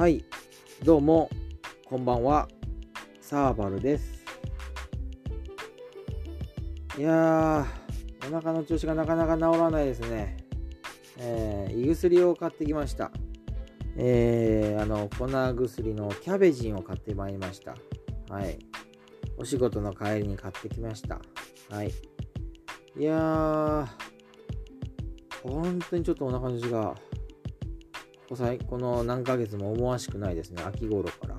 はい、どうも、こんばんは、サーバルです。いやー、お腹の調子がなかなか治らないですね。えー、胃薬を買ってきました。えー、あの、粉薬のキャベジンを買ってまいりました。はい。お仕事の帰りに買ってきました。はい。いやー、本当にちょっとお腹の調子が、この何ヶ月も思わしくないですね。秋頃から。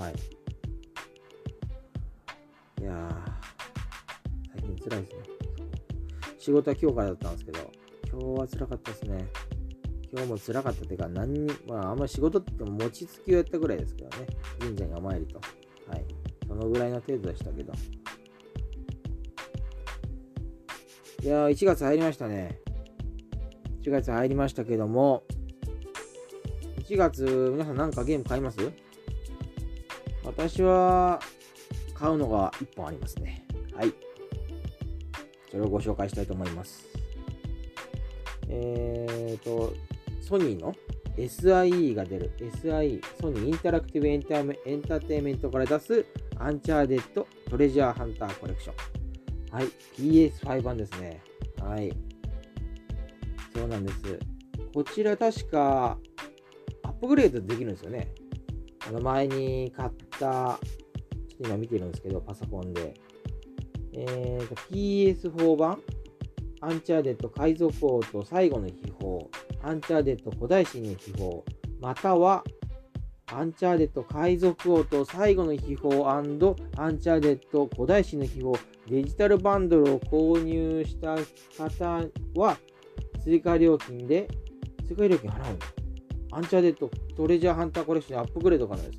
はい。いやー、最近辛いですね。仕事は今日からだったんですけど、今日は辛かったですね。今日も辛かったっていうか、何に、まあ、あんまり仕事って餅つきをやったぐらいですけどね。神社にお参りと。はい。そのぐらいの程度でしたけど。いやー、1月入りましたね。1月入りましたけども、1月、皆さん何かゲーム買います？私は、買うのが1本ありますね。はい。それをご紹介したいと思います。えーと、ソニーの SIE が出る SIE、ソニーインタラクティブエンタメエンターテイメントから出すアンチャーテッドトレジャーハンターコレクション。はい。PS5 版ですね。はい。そうなんです。こちら確か、アップグレードできるんですよね。あの前に買った、ちょっと今見てるんですけど、パソコンで。えーと、PS4 版アンチャーテッド海賊王と最後の秘宝、アンチャーテッド古代神の秘宝、または、アンチャーテッド海賊王と最後の秘宝アンチャーテッド古代神の秘宝、デジタルバンドルを購入した方は、追加料金で、追加料金払うんだ。アンチャーテッドトレジャーハンターコレクションアップグレードからですね。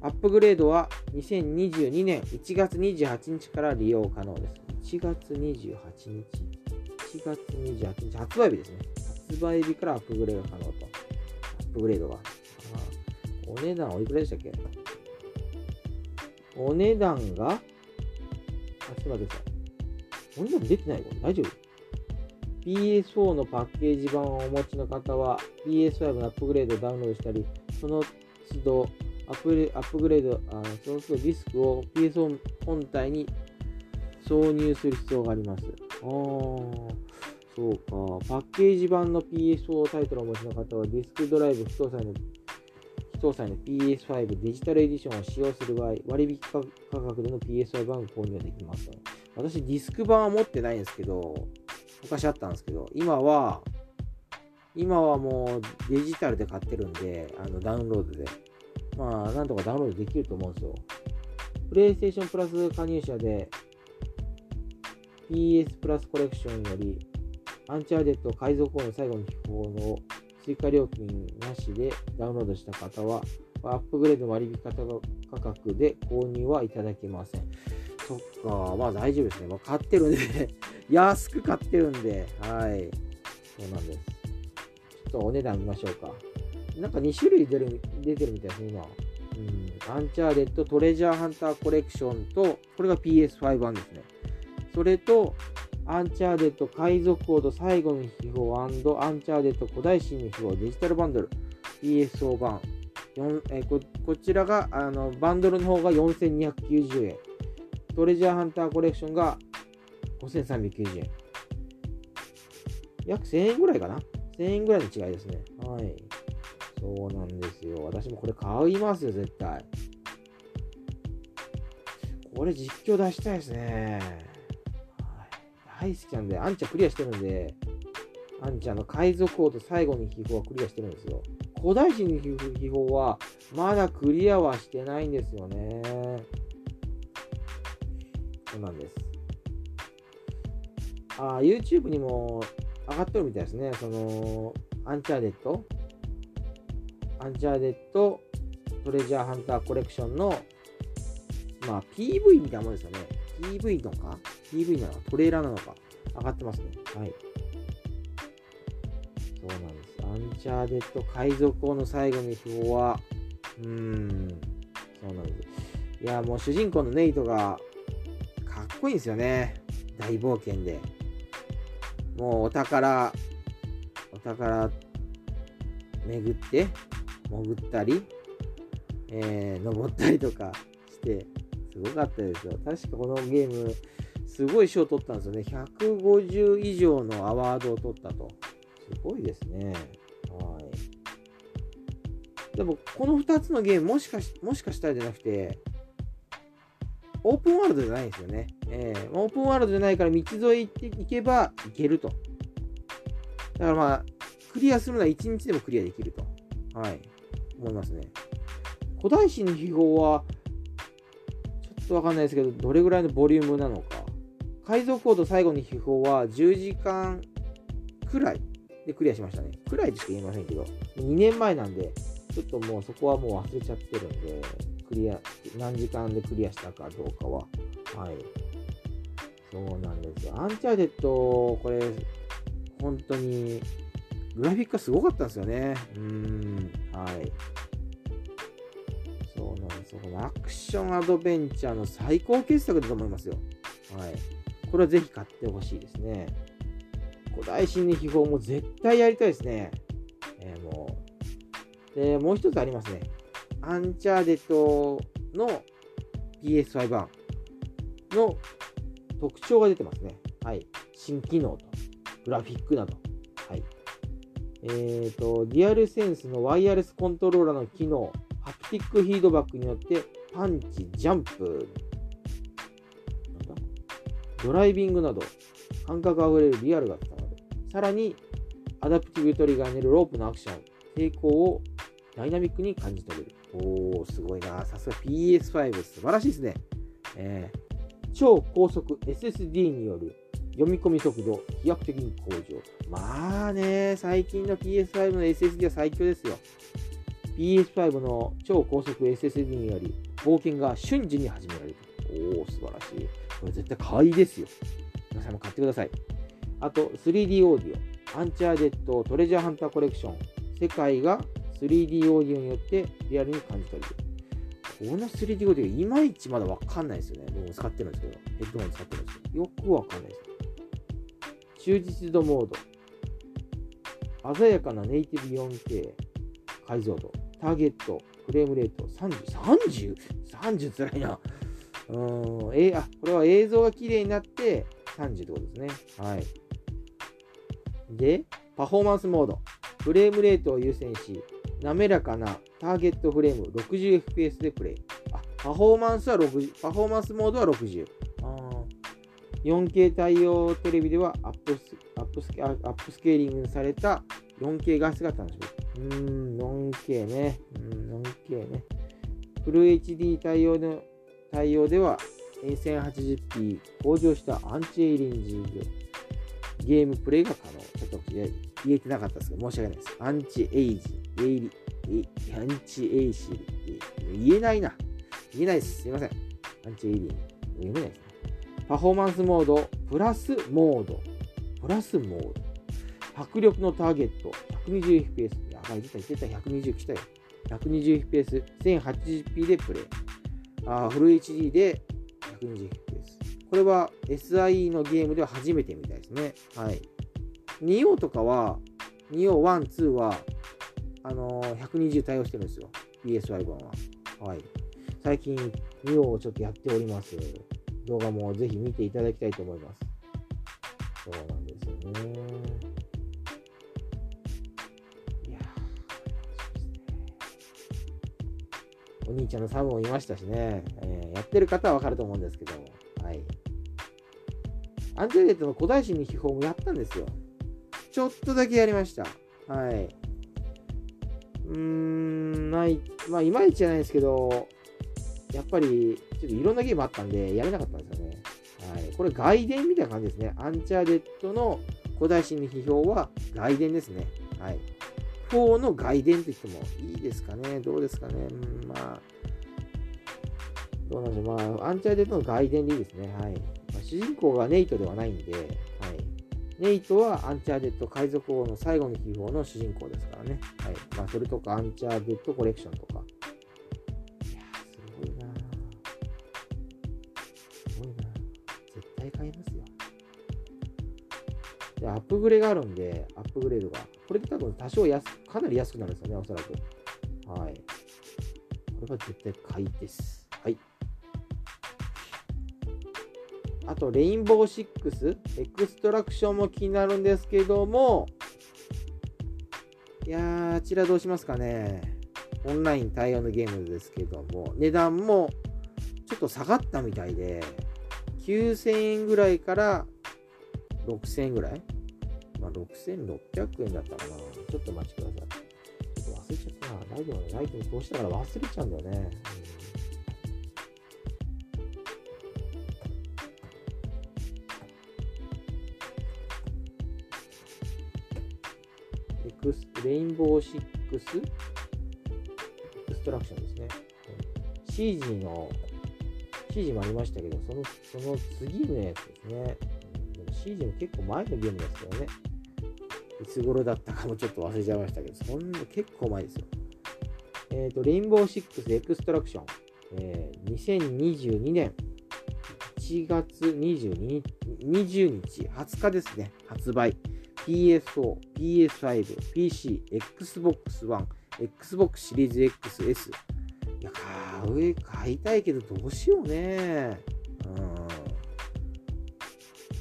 アップグレードは2022年1月28日から利用可能です。1月28日 ?1 月28日、発売日ですね。発売日からアップグレード可能と。アップグレードが。あお値段おいくらでしたっけ？お値段が、あ、ちょっと待ってください。お値段出てないこれ大丈夫？?PS4 のパッケージ版をお持ちの方は PS5 のアップグレードをダウンロードしたり、その都度アップアップグレード、あその都度ディスクを PS4 本体に挿入する必要があります。あーそうか。パッケージ版の PS4 タイトルをお持ちの方はディスクドライブ不搭載の非搭載の PS5 デジタルエディションを使用する場合、割引価格での PS5 版を購入できます。私、ディスク版は持ってないんですけど、昔あったんですけど、今は、今はもうデジタルで買ってるんで、あのダウンロードで。まあ、なんとかダウンロードできると思うんですよ。プレイステーションプラス加入者で、PS プラスコレクションより、アンチャーデッド海賊王の最後の秘宝の追加料金なしでダウンロードした方は、アップグレード割引価格で購入はいただけません。そっか、まあ大丈夫ですね。まあ、買ってるんで安く買ってるんで、はい。そうなんです。ちょっとお値段見ましょうか。なんか2種類出る出てるみたいですね、今。うん。アンチャーテッドトレジャーハンターコレクションと、これが PS5 版ですね。それと、アンチャーテッド海賊王と最後の秘宝アンチャーテッド古代神の秘宝デジタルバンドル PSO 版4えここちらがあのバンドルの方が4290円トレジャーハンターコレクションが5390円。約1000円ぐらいかな？1000円ぐらいの違いですね。はい。そうなんですよ。私もこれ買いますよ絶対。これ実況出したいですね。大好きなんで、アンチャクリアしてるんで、アンチャの海賊王と最後に秘宝はクリアしてるんですよ。古代人の秘宝はまだクリアはしてないんですよね。そうなんです。あ、YouTube にも上がってるみたいですね。その、アンチャーデッドアンチャーデッドトレジャーハンターコレクションの、まあ、PV みたいなもんですよね。PV のか ?PV なのか？トレーラーなのか？上がってますね。はい。そうなんです。アンチャーデッド海賊王の最後の秘宝は、うーん、そうなんです。いや、もう主人公のネイトがかっこいいんですよね。大冒険で。もうお宝、お宝巡って、潜ったり、えー、登ったりとかして、すごかったですよ。確かこのゲーム、すごい賞取ったんですよね。150以上のアワードを取ったと。すごいですね。はい。でも、この2つのゲーム、もしかしもしかしたらじゃなくて、オープンワールドじゃないんですよね。えー、オープンワールドじゃないから道沿い行っていけばいけると。だからまあ、クリアするのは1日でもクリアできると。はい。思いますね。古代史の秘宝は、ちょっとわかんないですけど、どれぐらいのボリュームなのか。改造コード最後の秘宝は10時間くらいでクリアしましたね。くらいでしか言えませんけど、2年前なんで、ちょっともうそこはもう忘れちゃってるんで、クリア、何時間でクリアしたかどうかは。はい。そうなんですよ。アンチャーデッド、これ、本当に、グラフィックがすごかったんですよね。うん、はい。そうなんですよ。このアクションアドベンチャーの最高傑作だと思いますよ。はい。これはぜひ買ってほしいですね。古代心理秘宝も絶対やりたいですね。えー、もう。で、もう一つありますね。アンチャーデッドの PS5 版の特徴が出てますね。はい。新機能と、グラフィックなど。はい。えっ、ー、と、リアルセンスのワイヤレスコントローラーの機能、ハプティックフィードバックによってパンチ、ジャンプ、ドライビングなど感覚あふれるリアルが伝わる。さらに、アダプティブトリガーによるロープのアクション、抵抗をダイナミックに感じ取れる。おー、すごいな。さすが PS5 素晴らしいですね。えー、超高速 SSD による読み込み速度、飛躍的に向上。まあね、最近の PS5 の SSD は最強ですよ。PS5 の超高速 SSD により、冒険が瞬時に始められる。おー、素晴らしい。これ絶対買いですよ。皆さんも買ってください。あと、3D オーディオ、アンチャーデッドトレジャーハンターコレクション、世界が 3D オーディオによってリアルに感じ取れる。この 3D オーディオ、いまいちまだわかんないですよね。僕も使ってるんですけど、ヘッドホン使ってるんですけど、よくわかんないです。忠実度モード、鮮やかなネイティブ 4K 解像度、ターゲット、フレームレート30、30?30 つらいな。うん、えあ、これは映像が綺麗になって30ってことですね。はい。で、パフォーマンスモード。フレームレートを優先し、滑らかなターゲットフレーム 60fps でプレイ。あ、パフォーマンスは60、パフォーマンスモードは60。4K 対応テレビではアップスアップスアップスケーリングされた 4K 画質が楽しめる。うーん、4K ね。うん、4K ね。フル HD 対応の対応では 1080p 向上したアンチエイリンジゲームプレイが可能。ちょっと言えてなかったですけど、申し訳ないです。アンチエイジ、エイリ、アンチエイシリ、言えないな。言えないです。すいません。アンチエイリン。読めないですね。パフォーマンスモード、プラスモード。プラスモード。迫力のターゲット、120fps。やばい、出た、出た、120来たよ。120fps、1080p でプレイ。あフル HD で 120fps。これは SIE のゲームでは初めてみたいですね。はい。2オとかは、2オ1、2は、あのー、120対応してるんですよ。PSY 版は。はい。最近、2オをちょっとやっております。動画もぜひ見ていただきたいと思います。そうなんですよね。いやお兄ちゃんのサムもいましたしね、えー、やってる方はわかると思うんですけども、はい。アンジェレットの古代史に秘宝もやったんですよ。ちょっとだけやりました。はい。うーん、ない、まあ、いまいちじゃないですけど、やっぱり、ちょっといろんなゲームあったんで、やれなかったんですよね。はい。これ、外伝みたいな感じですね。アンチャーテッドの古代神の秘宝は外伝ですね。はい。4の外伝と言ってもいいですかね。どうですかね。うん、まあ、どうなんでしょう。まあ、アンチャーテッドの外伝でいいですね。はい。まあ、主人公がネイトではないんで、ネイトはアンチャーデッド海賊王の最後の秘宝の主人公ですからね。はい。まあ、それとかアンチャーデッドコレクションとか、すごいな。すごいな。絶対買いますよで、アップグレがあるんで、アップグレードが。これで多分多少安かなり安くなるんですよね、おそらく。はい。これは絶対買いです。あと、レインボー6、エクストラクションも気になるんですけども、いやー、あちらどうしますかね。オンライン対応のゲームですけども、値段もちょっと下がったみたいで、9000円ぐらいから6000円ぐらい？まあ、6600円だったかな。ちょっとお待ちください。ちょっと忘れちゃったな。ライブのライブどうしたから忘れちゃうんだよね。レインボー6エクストラクションですね。シージーの、シージーもありましたけど、そのその次のやつですね。うんでも結構前のゲームですけどね。いつ頃だったかもちょっと忘れちゃいましたけど、そんな結構前ですよ。えっ、と、レインボー6エクストラクション、えー2022年1月22、20日、20日ですね、発売。PS4、PS5、PC、Xbox One、Xbox シリーズ XS。いや、買う、買いたいけどどうしようね。うん。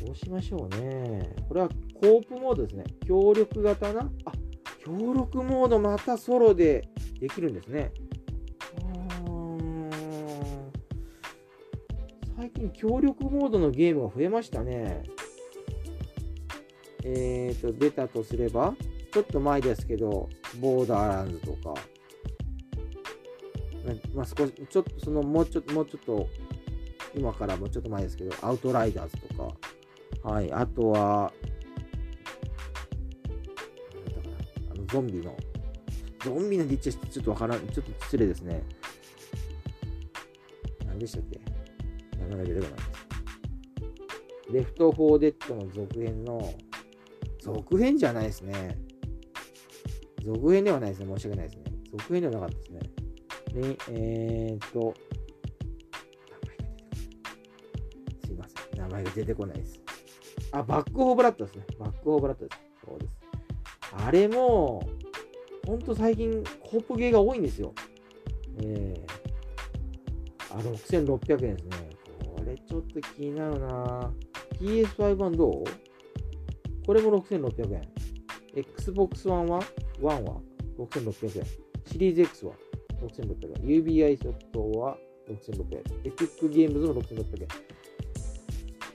どうしましょうね。これはコープモードですね。協力型なあ、協力モードまたソロでできるんですね。最近協力モードのゲームが増えましたね。えーと、出たとすれば、ちょっと前ですけど、ボーダーランズとか、まあ、少し、ちょっとその、もうちょっと、もうちょっと、今からもうちょっと前ですけど、アウトライダーズとか、はい、あとは、なんだかな。あのゾンビの、ゾンビのディッチはちょっとわからん、ちょっと失礼ですね。何でしたっけ？名前が出てこないです。レフト・フォー・デッドの続編の、続編じゃないですね。続編ではないですね。申し訳ないですね。続編ではなかったですね。えーっと、すいません。名前が出てこないです。あ、バック・オー・ブラッドですね。バック・オー・ブラッドです。そうです。あれも、ほんと最近、コープゲーが多いんですよ。ええあ、6600円ですね。これちょっと気になるな PS5 版どう？これも6600円。Xbox One は ?1 は6600円。シリーズ X は6600円。UBI ソフトは6600円。エピックゲームズも6600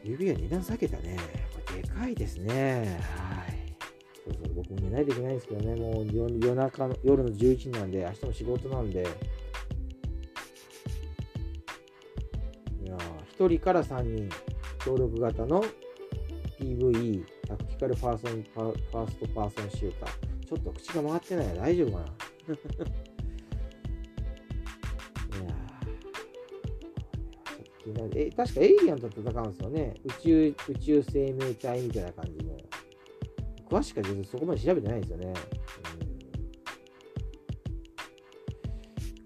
円。UBI 値段下げたね。これでかいですね。はい。そろそろ僕も寝ないといけないんですけどね。もう夜中の、夜の11時なんで、明日も仕事なんで。いやー、1人から3人、協力型の PVE、タクティカルパーソンパファーストパーソンシューター。ちょっと口が回ってない大丈夫かな？いやちょっと気になるえ、確かエイリアンと戦うんですよね。宇宙、宇宙生命体みたいな感じの。詳しくは全然そこまで調べてないですよね。う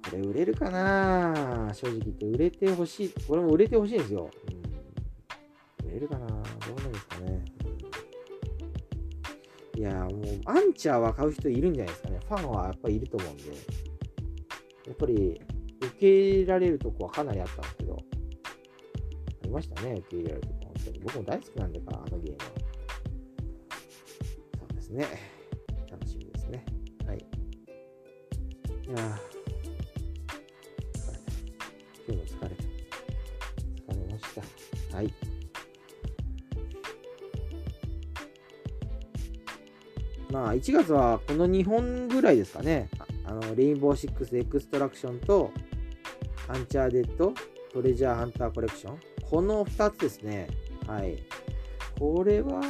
ん、これ売れるかな？正直言って売れてほしい。これも売れてほしいんですよ。うん、売れるかな？どう。いやーもう、アンチャーは買う人いるんじゃないですかね。ファンはやっぱりいると思うんで。やっぱり、受け入れられるとこはかなりあったんですけど。ありましたね、受け入れられるとこ。本当に。僕も大好きなんだから、あのゲームは。そうですね。楽しみですね。はい。いやまあ、1月はこの2本ぐらいですかね。あの、レインボー6エクストラクションと、アンチャーデッド、トレジャーハンターコレクション。この2つですね。はい。これは、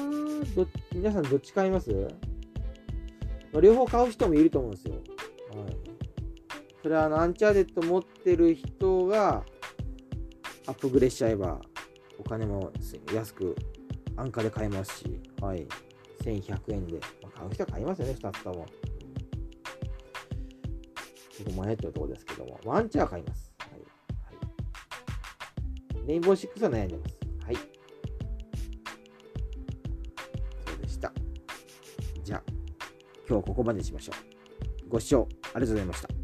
ど皆さんどっち買います、まあ、両方買う人もいると思うんですよ。はい。それはあの、アンチャーデッド持ってる人が、アップグレしちゃえば、お金も安く、安価で買えますし、はい。1100円で。まあ、買う人は買いますよね、2つとも。ちょっと迷ってるところですけども。ワンチャー買います。はい。はい、レインボー6は悩んでます。はい。そうでした。じゃあ、今日ここまでにしましょう。ご視聴ありがとうございました。